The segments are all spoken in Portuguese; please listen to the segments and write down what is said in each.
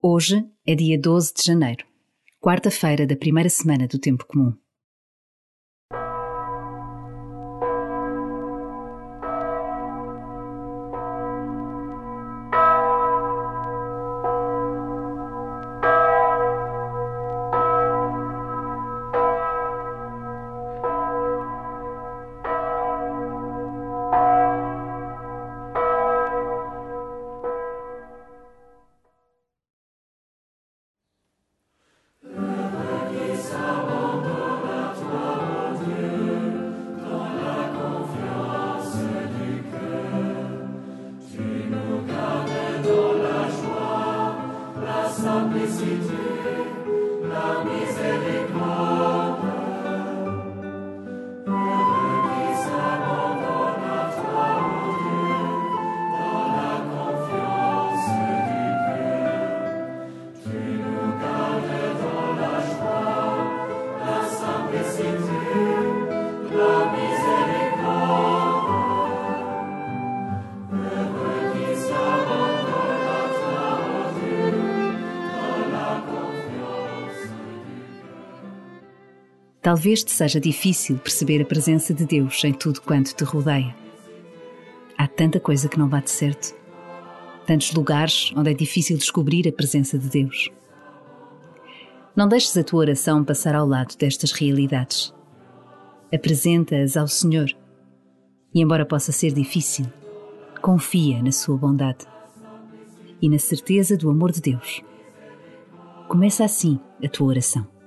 Hoje é dia 12 de janeiro, quarta-feira da primeira semana do Tempo Comum. simplicité. Talvez te seja difícil perceber a presença de Deus em tudo quanto te rodeia. Há tanta coisa que não bate certo, tantos lugares onde é difícil descobrir a presença de Deus. Não deixes a tua oração passar ao lado destas realidades. Apresenta-as ao Senhor e, embora possa ser difícil, confia na Sua bondade e na certeza do amor de Deus. Começa assim a tua oração.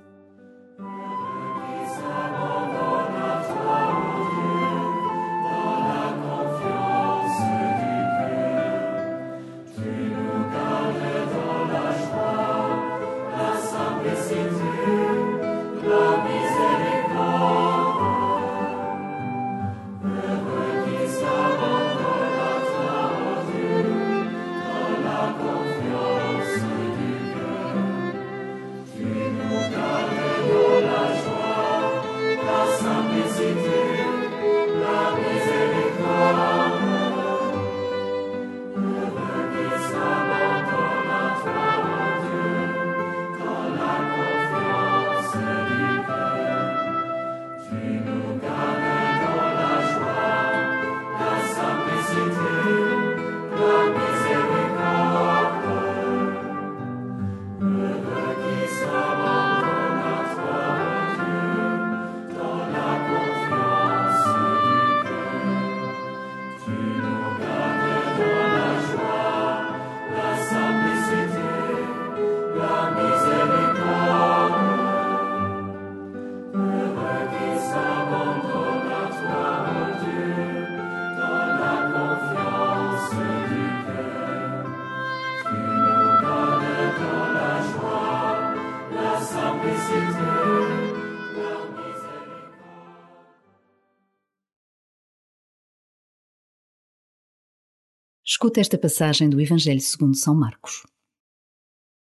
Escuta esta passagem do Evangelho segundo São Marcos.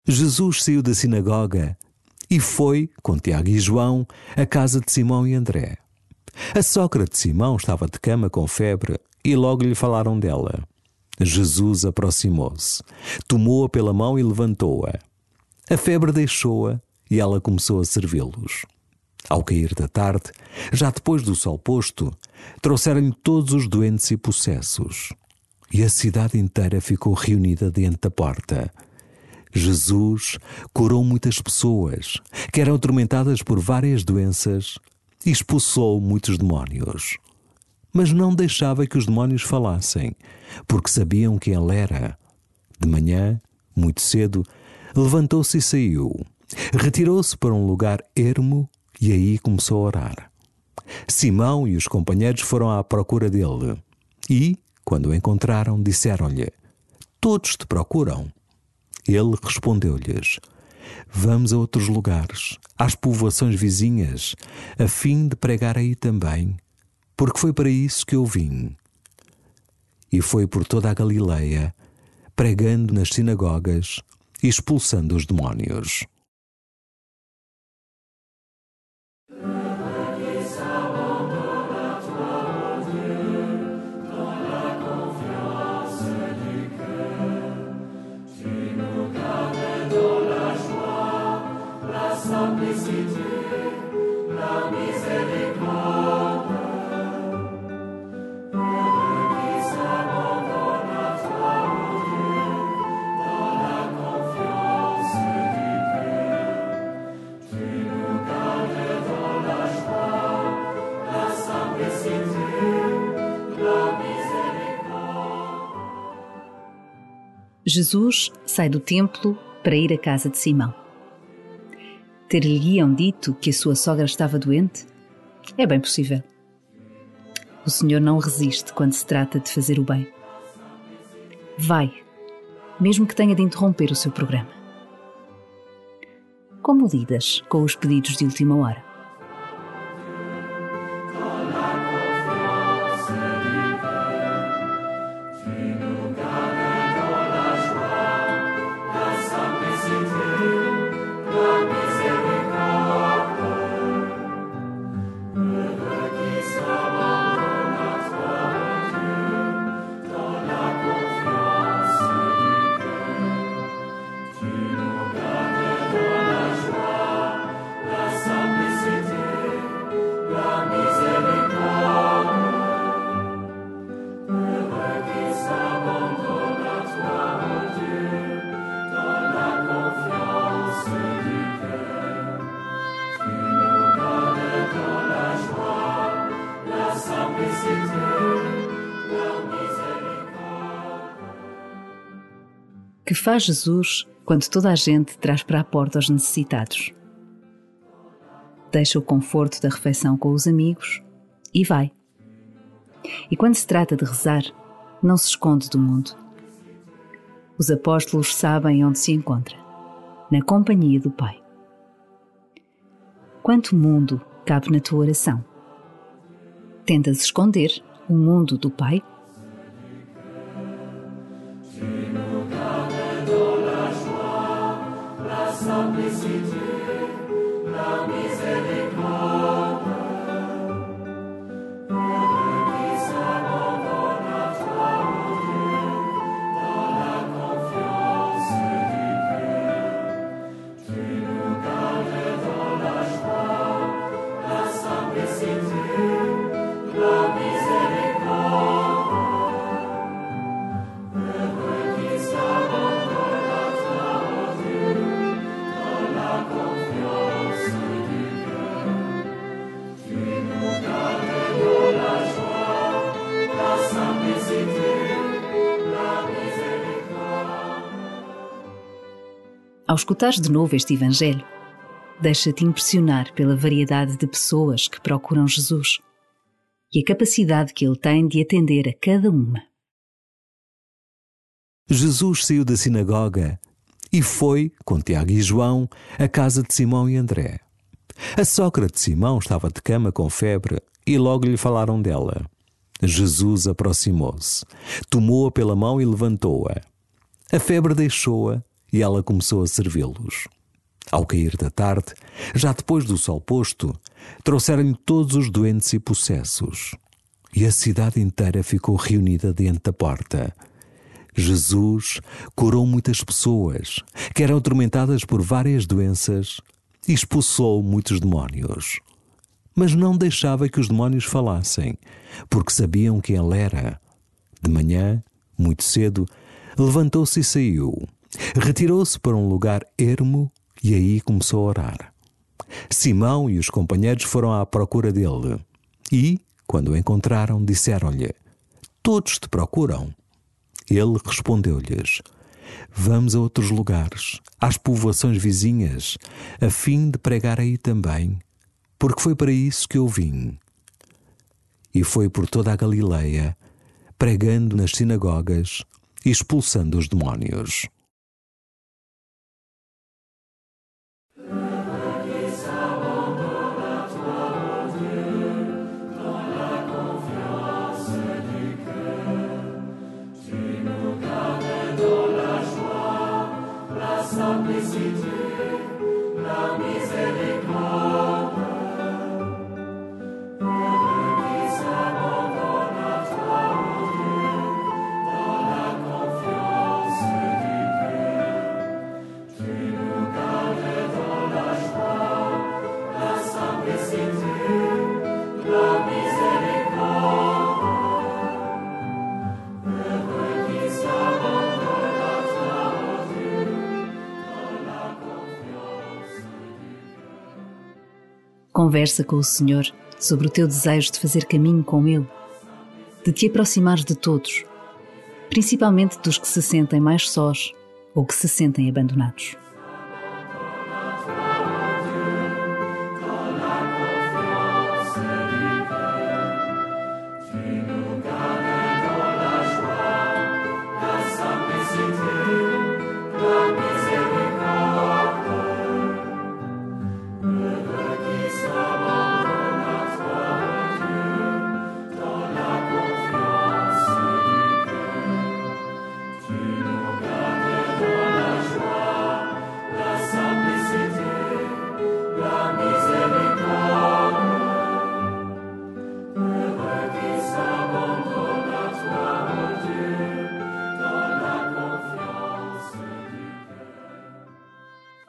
Jesus saiu da sinagoga e foi, com Tiago e João, à casa de Simão e André. A sogra de Simão estava de cama com febre e logo lhe falaram dela. Jesus aproximou-se, tomou-a pela mão e levantou-a. A febre deixou-a e ela começou a servi-los. Ao cair da tarde, já depois do sol posto, trouxeram-lhe todos os doentes e possessos e a cidade inteira ficou reunida diante da porta. Jesus curou muitas pessoas que eram atormentadas por várias doenças e expulsou muitos demónios. Mas não deixava que os demónios falassem, porque sabiam quem ele era. De manhã, muito cedo, levantou-se e saiu. Retirou-se para um lugar ermo e aí começou a orar. Simão e os companheiros foram à procura dele e, quando o encontraram, disseram-lhe: Todos te procuram. Ele respondeu-lhes: Vamos a outros lugares, às povoações vizinhas, a fim de pregar aí também, porque foi para isso que eu vim. E foi por toda a Galileia, pregando nas sinagogas e expulsando os demónios. Jesus sai do templo para ir à casa de Simão. Ter-lhe-iam dito que a sua sogra estava doente? É bem possível. O Senhor não resiste quando se trata de fazer o bem. Vai, mesmo que tenha de interromper o seu programa. Como lidas com os pedidos de última hora? Que faz Jesus quando toda a gente traz para a porta os necessitados? Deixa o conforto da refeição com os amigos e vai. E quando se trata de rezar, não se esconde do mundo. Os apóstolos sabem onde se encontra na companhia do Pai. Quanto mundo cabe na tua oração? Tentas esconder o mundo do Pai? Escutares de novo este Evangelho, deixa-te impressionar pela variedade de pessoas que procuram Jesus e a capacidade que ele tem de atender a cada uma. Jesus saiu da sinagoga e foi, com Tiago e João, à casa de Simão e André. A sogra de Simão estava de cama com febre e logo lhe falaram dela. Jesus aproximou-se, tomou-a pela mão e levantou-a. A febre deixou-a e ela começou a servi-los. Ao cair da tarde, já depois do sol posto, trouxeram-lhe todos os doentes e possessos. E a cidade inteira ficou reunida diante da porta. Jesus curou muitas pessoas que eram atormentadas por várias doenças e expulsou muitos demónios. Mas não deixava que os demónios falassem, porque sabiam quem ele era. De manhã, muito cedo, levantou-se e saiu Retirou-se para um lugar ermo e aí começou a orar. Simão e os companheiros foram à procura dele e, quando o encontraram, disseram-lhe: Todos te procuram. Ele respondeu-lhes: Vamos a outros lugares, às povoações vizinhas, a fim de pregar aí também, porque foi para isso que eu vim. E foi por toda a Galileia, pregando nas sinagogas e expulsando os demónios. Omniscient. Conversa com o Senhor sobre o teu desejo de fazer caminho com Ele, de te aproximares de todos, principalmente dos que se sentem mais sós ou que se sentem abandonados.